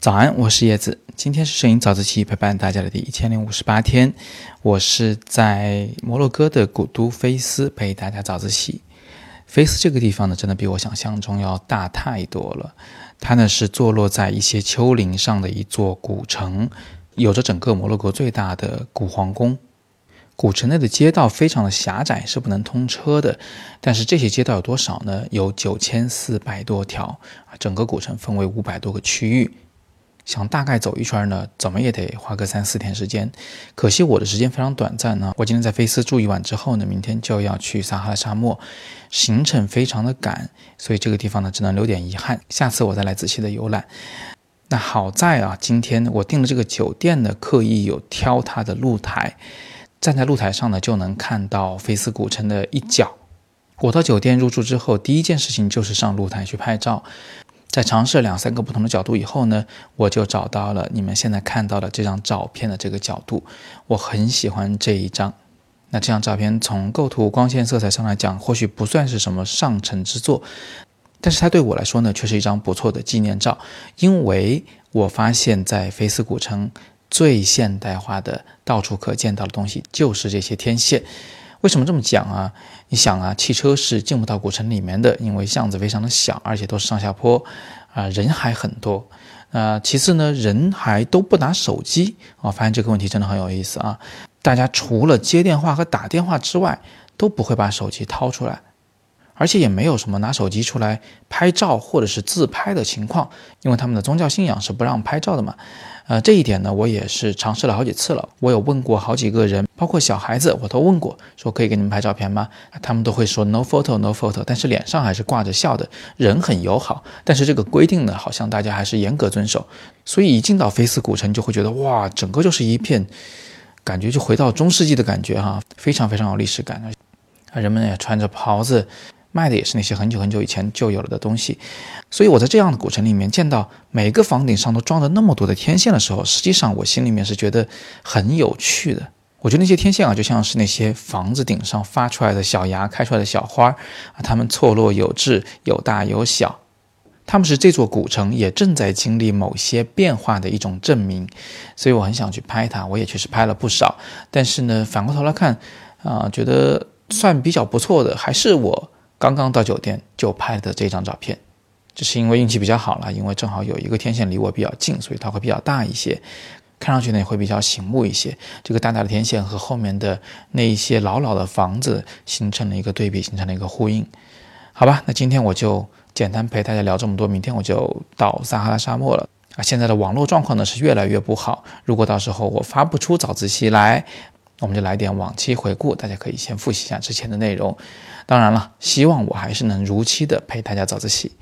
早安，我是叶子。今天是摄影早自习陪伴大家的第一千零五十八天。我是在摩洛哥的古都菲斯陪大家早自习。菲斯这个地方呢，真的比我想象中要大太多了。它呢是坐落在一些丘陵上的一座古城，有着整个摩洛哥最大的古皇宫。古城内的街道非常的狭窄，是不能通车的。但是这些街道有多少呢？有九千四百多条啊！整个古城分为五百多个区域。想大概走一圈呢，怎么也得花个三四天时间。可惜我的时间非常短暂呢。我今天在菲斯住一晚之后呢，明天就要去撒哈拉沙漠，行程非常的赶，所以这个地方呢只能留点遗憾。下次我再来仔细的游览。那好在啊，今天我订的这个酒店呢，刻意有挑它的露台，站在露台上呢就能看到菲斯古城的一角。我到酒店入住之后，第一件事情就是上露台去拍照。在尝试了两三个不同的角度以后呢，我就找到了你们现在看到的这张照片的这个角度。我很喜欢这一张。那这张照片从构图、光线、色彩上来讲，或许不算是什么上乘之作，但是它对我来说呢，却是一张不错的纪念照。因为我发现，在菲斯古城最现代化的、到处可见到的东西，就是这些天线。为什么这么讲啊？你想啊，汽车是进不到古城里面的，因为巷子非常的小，而且都是上下坡，啊，人还很多。啊，其次呢，人还都不拿手机。我发现这个问题真的很有意思啊！大家除了接电话和打电话之外，都不会把手机掏出来。而且也没有什么拿手机出来拍照或者是自拍的情况，因为他们的宗教信仰是不让拍照的嘛。呃，这一点呢，我也是尝试了好几次了。我有问过好几个人，包括小孩子，我都问过，说可以给你们拍照片吗？他们都会说 no photo no photo，但是脸上还是挂着笑的，人很友好。但是这个规定呢，好像大家还是严格遵守。所以一进到菲斯古城，就会觉得哇，整个就是一片，感觉就回到中世纪的感觉哈，非常非常有历史感啊，人们也穿着袍子。卖的也是那些很久很久以前就有了的东西，所以我在这样的古城里面见到每个房顶上都装着那么多的天线的时候，实际上我心里面是觉得很有趣的。我觉得那些天线啊，就像是那些房子顶上发出来的小芽、开出来的小花啊，它们错落有致，有大有小，它们是这座古城也正在经历某些变化的一种证明。所以我很想去拍它，我也确实拍了不少。但是呢，反过头来看啊，觉得算比较不错的，还是我。刚刚到酒店就拍的这张照片，这是因为运气比较好了，因为正好有一个天线离我比较近，所以它会比较大一些，看上去呢也会比较醒目一些。这个大大的天线和后面的那一些老老的房子形成了一个对比，形成了一个呼应。好吧，那今天我就简单陪大家聊这么多，明天我就到撒哈拉沙漠了啊！现在的网络状况呢是越来越不好，如果到时候我发不出早自习来。我们就来点往期回顾，大家可以先复习一下之前的内容。当然了，希望我还是能如期的陪大家早自习。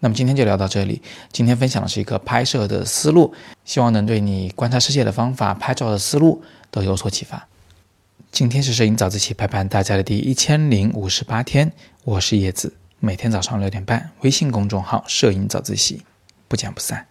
那么今天就聊到这里。今天分享的是一个拍摄的思路，希望能对你观察世界的方法、拍照的思路都有所启发。今天是摄影早自习陪伴大家的第一千零五十八天，我是叶子，每天早上六点半，微信公众号“摄影早自习”，不见不散。